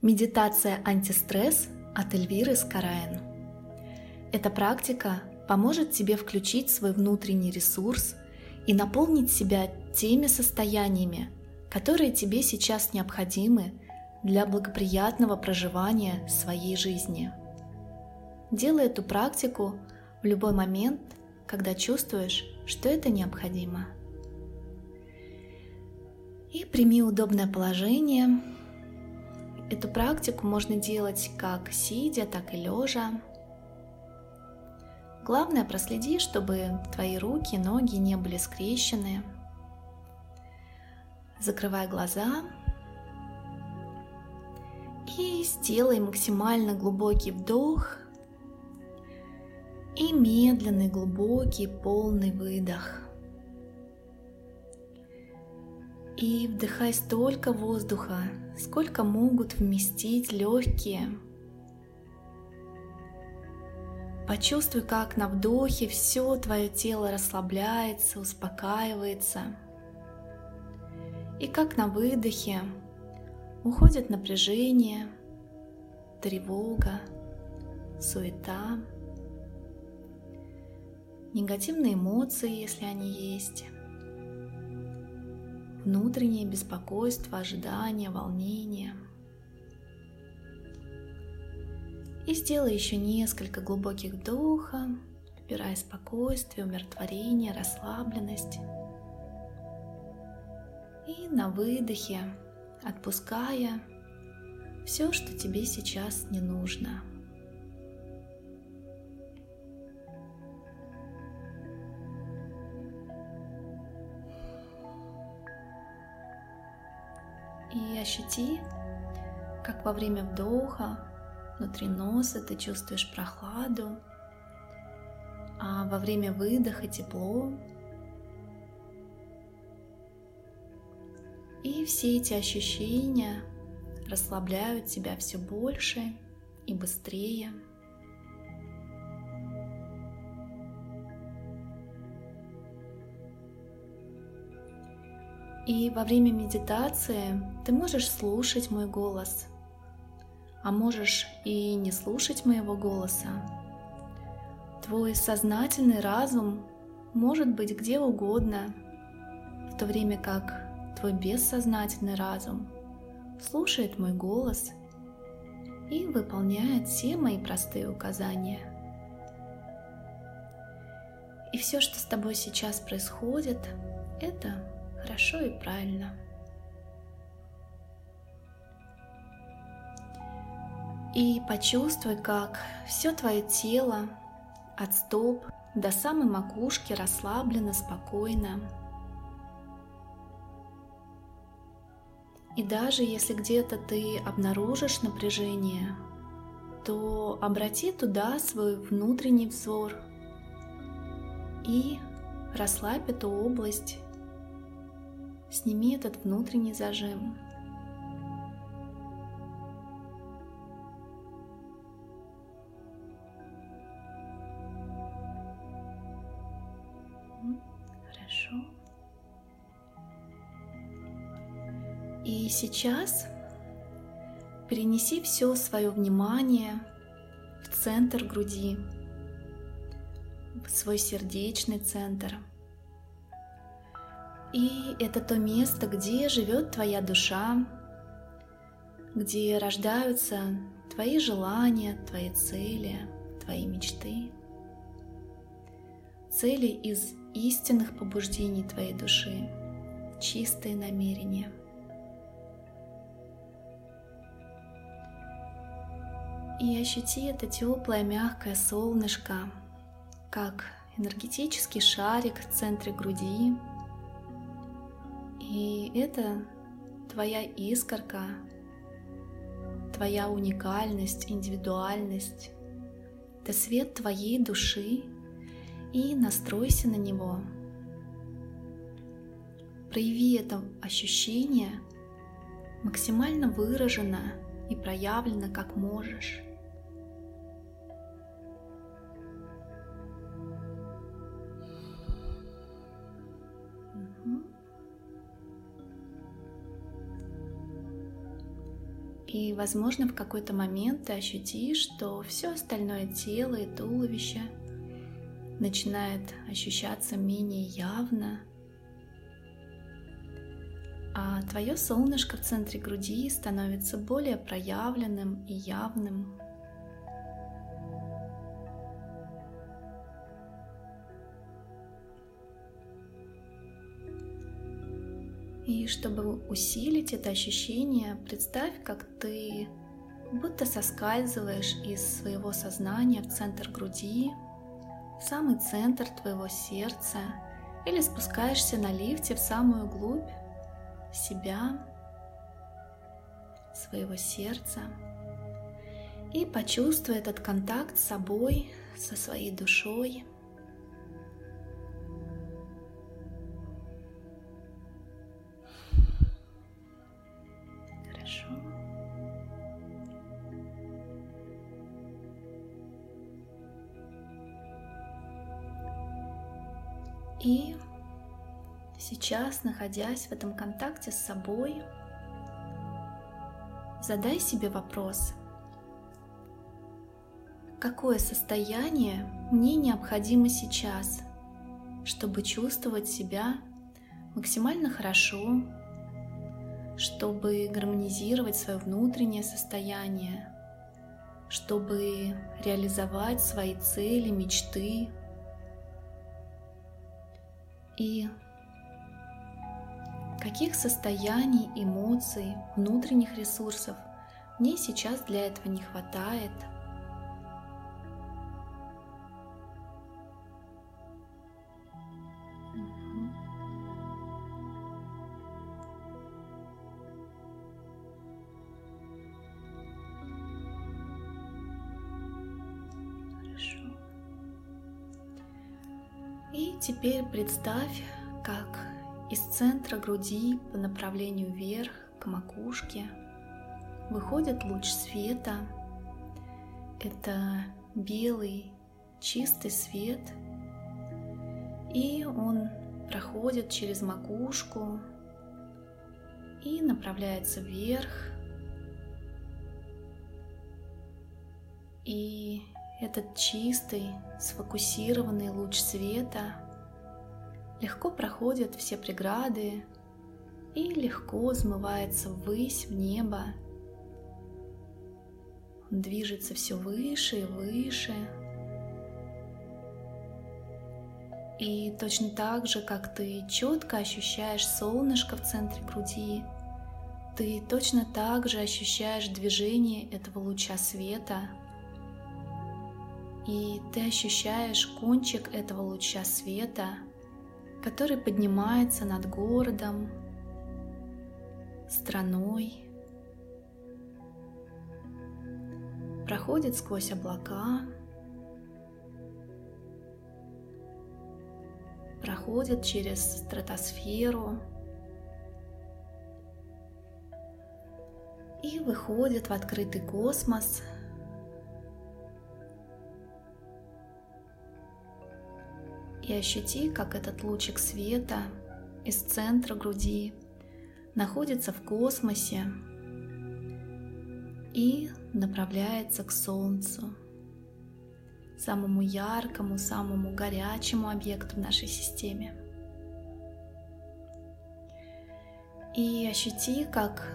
Медитация антистресс от Эльвиры Скараин. Эта практика поможет тебе включить свой внутренний ресурс и наполнить себя теми состояниями, которые тебе сейчас необходимы для благоприятного проживания своей жизни. Делай эту практику в любой момент, когда чувствуешь, что это необходимо. И прими удобное положение. Эту практику можно делать как сидя, так и лежа. Главное проследи, чтобы твои руки, ноги не были скрещены. Закрывай глаза и сделай максимально глубокий вдох и медленный, глубокий, полный выдох. И вдыхай столько воздуха, сколько могут вместить легкие. Почувствуй, как на вдохе все твое тело расслабляется, успокаивается. И как на выдохе уходит напряжение, тревога, суета негативные эмоции, если они есть, внутреннее беспокойство, ожидание, волнение. И сделай еще несколько глубоких вдохов, вбирая спокойствие, умиротворение, расслабленность. И на выдохе, отпуская все, что тебе сейчас не нужно – И ощути, как во время вдоха внутри носа ты чувствуешь прохладу, а во время выдоха тепло. И все эти ощущения расслабляют тебя все больше и быстрее. И во время медитации ты можешь слушать мой голос, а можешь и не слушать моего голоса. Твой сознательный разум может быть где угодно, в то время как твой бессознательный разум слушает мой голос и выполняет все мои простые указания. И все, что с тобой сейчас происходит, это хорошо и правильно. И почувствуй, как все твое тело от стоп до самой макушки расслаблено, спокойно. И даже если где-то ты обнаружишь напряжение, то обрати туда свой внутренний взор и расслабь эту область Сними этот внутренний зажим. Хорошо. И сейчас перенеси все свое внимание в центр груди, в свой сердечный центр – и это то место, где живет твоя душа, где рождаются твои желания, твои цели, твои мечты, цели из истинных побуждений твоей души, чистые намерения. И ощути это теплое, мягкое солнышко, как энергетический шарик в центре груди, и это твоя искорка, твоя уникальность, индивидуальность. Это свет твоей души, и настройся на него. Прояви это ощущение максимально выраженно и проявлено, как можешь. И, возможно, в какой-то момент ты ощутишь, что все остальное тело и туловище начинает ощущаться менее явно, а твое солнышко в центре груди становится более проявленным и явным. И чтобы усилить это ощущение, представь, как ты будто соскальзываешь из своего сознания в центр груди, в самый центр твоего сердца, или спускаешься на лифте в самую глубь себя, своего сердца. И почувствуй этот контакт с собой, со своей душой – сейчас, находясь в этом контакте с собой, задай себе вопрос, какое состояние мне необходимо сейчас, чтобы чувствовать себя максимально хорошо, чтобы гармонизировать свое внутреннее состояние, чтобы реализовать свои цели, мечты, и каких состояний, эмоций, внутренних ресурсов мне сейчас для этого не хватает. И теперь представь, как из центра груди по направлению вверх к макушке выходит луч света. Это белый чистый свет, и он проходит через макушку и направляется вверх. И этот чистый, сфокусированный луч света легко проходит все преграды и легко взмывается ввысь в небо. Он движется все выше и выше. И точно так же, как ты четко ощущаешь солнышко в центре груди, ты точно так же ощущаешь движение этого луча света – и ты ощущаешь кончик этого луча света, который поднимается над городом, страной, проходит сквозь облака, проходит через стратосферу. И выходит в открытый космос – и ощути, как этот лучик света из центра груди находится в космосе и направляется к Солнцу, самому яркому, самому горячему объекту в нашей системе. И ощути, как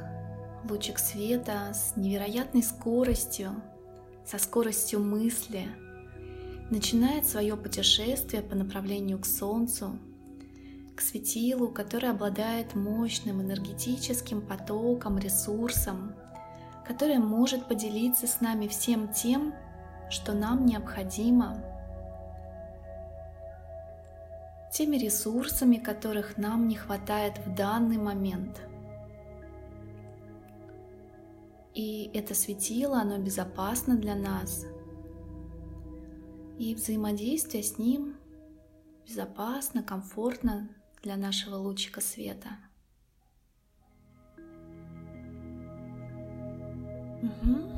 лучик света с невероятной скоростью, со скоростью мысли – начинает свое путешествие по направлению к Солнцу, к светилу, который обладает мощным энергетическим потоком, ресурсом, который может поделиться с нами всем тем, что нам необходимо, теми ресурсами, которых нам не хватает в данный момент. И это светило, оно безопасно для нас – и взаимодействие с ним безопасно, комфортно для нашего лучика света. Угу.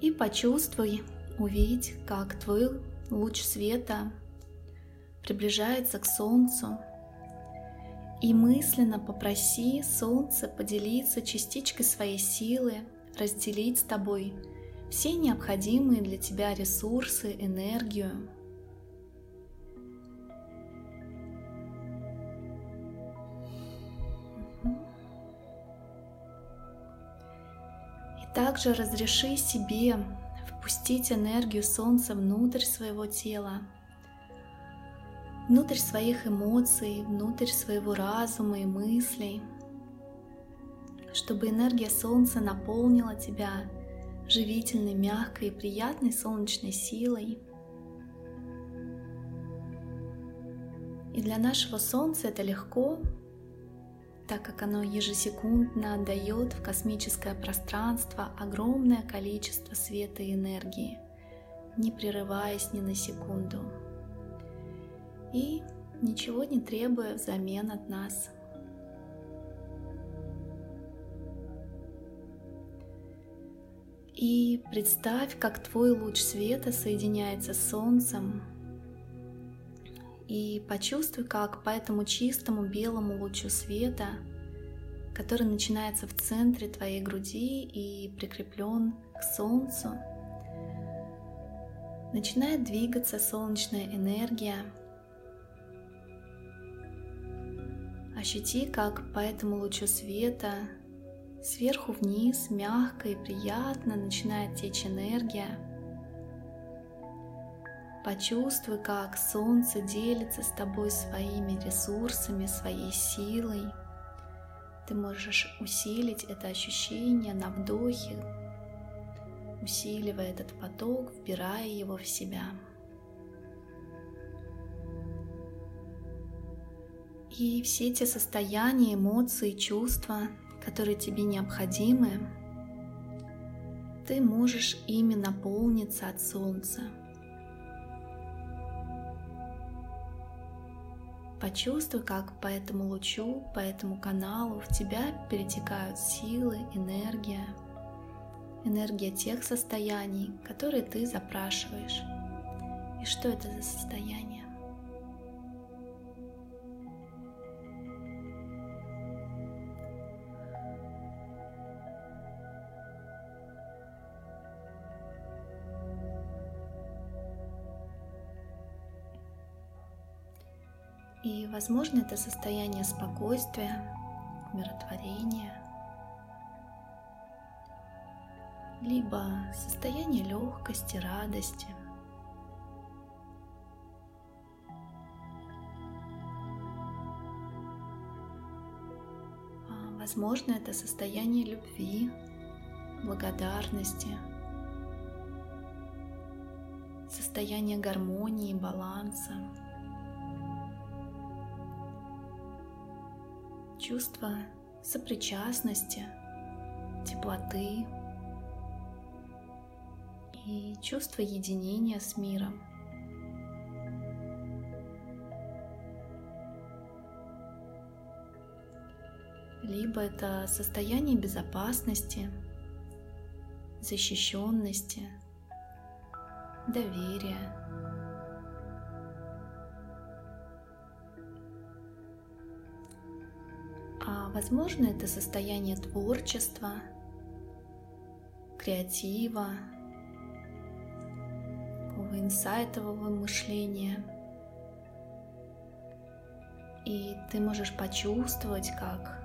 И почувствуй, увидь, как твой луч света приближается к Солнцу И мысленно попроси Солнце поделиться частичкой своей силы, разделить с тобой все необходимые для тебя ресурсы, энергию. И также разреши себе впустить энергию Солнца внутрь своего тела, внутрь своих эмоций, внутрь своего разума и мыслей, чтобы энергия Солнца наполнила тебя живительной, мягкой и приятной солнечной силой. И для нашего Солнца это легко, так как оно ежесекундно отдает в космическое пространство огромное количество света и энергии, не прерываясь ни на секунду и ничего не требуя взамен от нас. И представь, как твой луч света соединяется с Солнцем. И почувствуй, как по этому чистому белому лучу света, который начинается в центре твоей груди и прикреплен к Солнцу, начинает двигаться солнечная энергия – Ощути, как по этому лучу света сверху вниз мягко и приятно начинает течь энергия. Почувствуй, как солнце делится с тобой своими ресурсами, своей силой. Ты можешь усилить это ощущение на вдохе, усиливая этот поток, вбирая его в себя. И все те состояния, эмоции, чувства, которые тебе необходимы, ты можешь ими наполниться от солнца. Почувствуй, как по этому лучу, по этому каналу в тебя перетекают силы, энергия, энергия тех состояний, которые ты запрашиваешь. И что это за состояние? Возможно, это состояние спокойствия, умиротворения, либо состояние легкости, радости. А, возможно, это состояние любви, благодарности, состояние гармонии, баланса. Чувство сопричастности, теплоты и чувство единения с миром. Либо это состояние безопасности, защищенности, доверия, Возможно, это состояние творчества, креатива, такого инсайтового мышления. И ты можешь почувствовать, как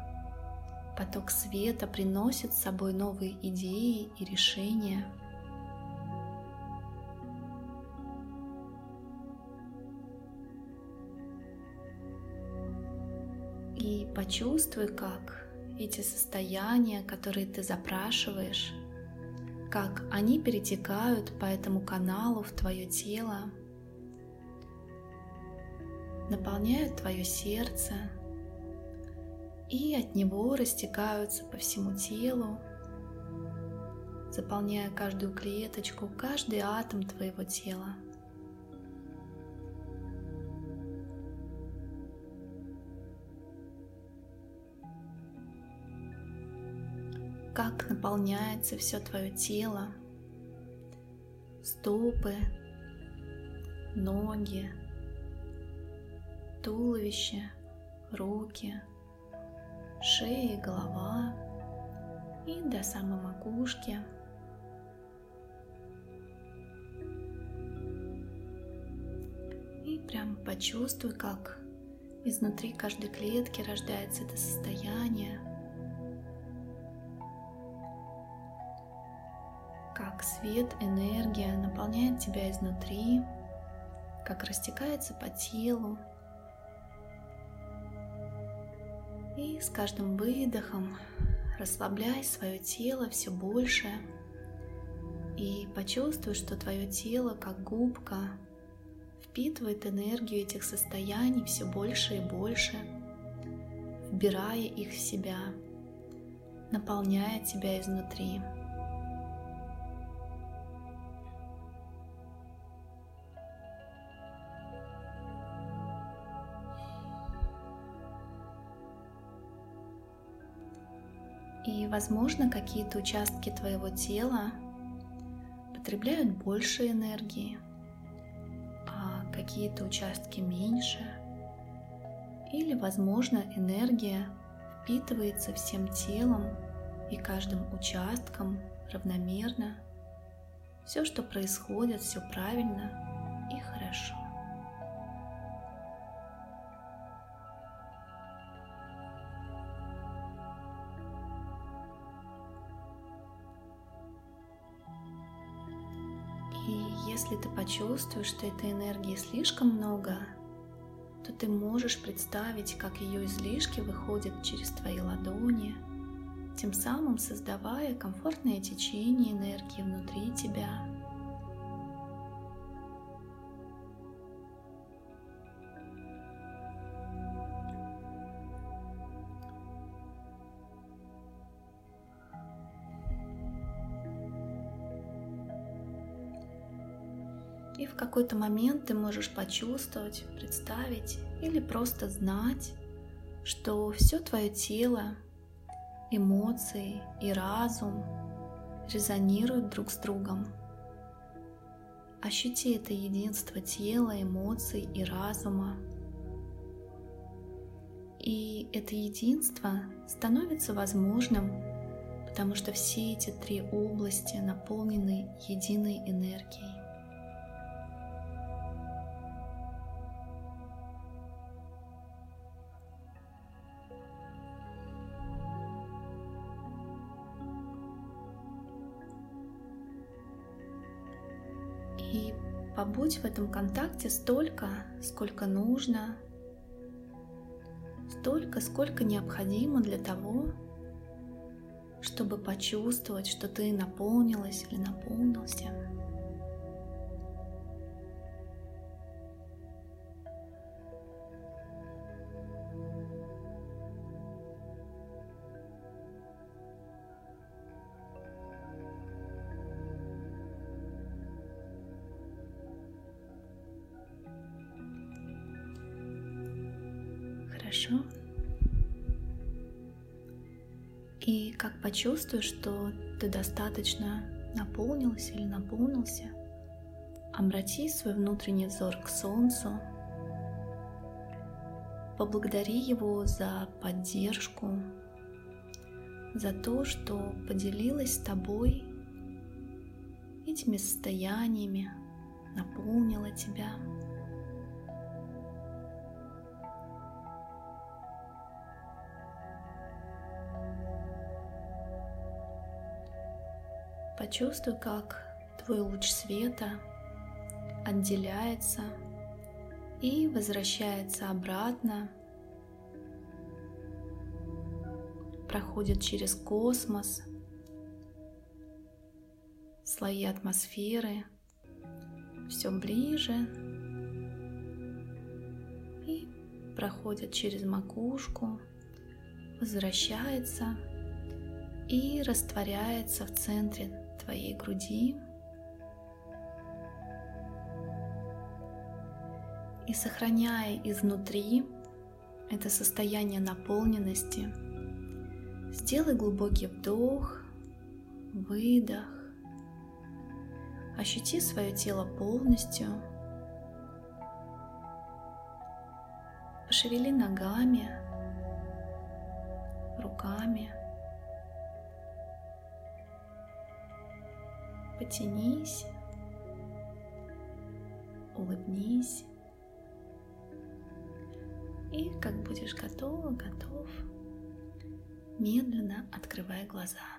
поток света приносит с собой новые идеи и решения – почувствуй, как эти состояния, которые ты запрашиваешь, как они перетекают по этому каналу в твое тело, наполняют твое сердце и от него растекаются по всему телу, заполняя каждую клеточку, каждый атом твоего тела. Как наполняется все твое тело, стопы, ноги, туловище, руки, шея и голова и до самой макушки. И прям почувствуй, как изнутри каждой клетки рождается это состояние, как свет, энергия наполняет тебя изнутри, как растекается по телу. И с каждым выдохом расслабляй свое тело все больше и почувствуй, что твое тело как губка впитывает энергию этих состояний все больше и больше, вбирая их в себя, наполняя тебя изнутри. И, возможно, какие-то участки твоего тела потребляют больше энергии, а какие-то участки меньше. Или, возможно, энергия впитывается всем телом и каждым участком равномерно. Все, что происходит, все правильно и хорошо. Если ты почувствуешь, что этой энергии слишком много, то ты можешь представить, как ее излишки выходят через твои ладони, тем самым создавая комфортное течение энергии внутри тебя. Какой-то момент ты можешь почувствовать, представить или просто знать, что все твое тело, эмоции и разум резонируют друг с другом. Ощути это единство тела, эмоций и разума. И это единство становится возможным, потому что все эти три области наполнены единой энергией. И побудь в этом контакте столько, сколько нужно, столько, сколько необходимо для того, чтобы почувствовать, что ты наполнилась или наполнился. Хорошо. И как почувствуешь, что ты достаточно наполнился или наполнился, обрати свой внутренний взор к Солнцу, поблагодари его за поддержку, за то, что поделилась с тобой этими состояниями, наполнила тебя. Почувствуй, как твой луч света отделяется и возвращается обратно, проходит через космос, слои атмосферы, все ближе. И проходит через макушку, возвращается и растворяется в центре твоей груди. И сохраняя изнутри это состояние наполненности, сделай глубокий вдох, выдох, ощути свое тело полностью, пошевели ногами, руками. Потянись, улыбнись. И как будешь готова, готов, медленно открывай глаза.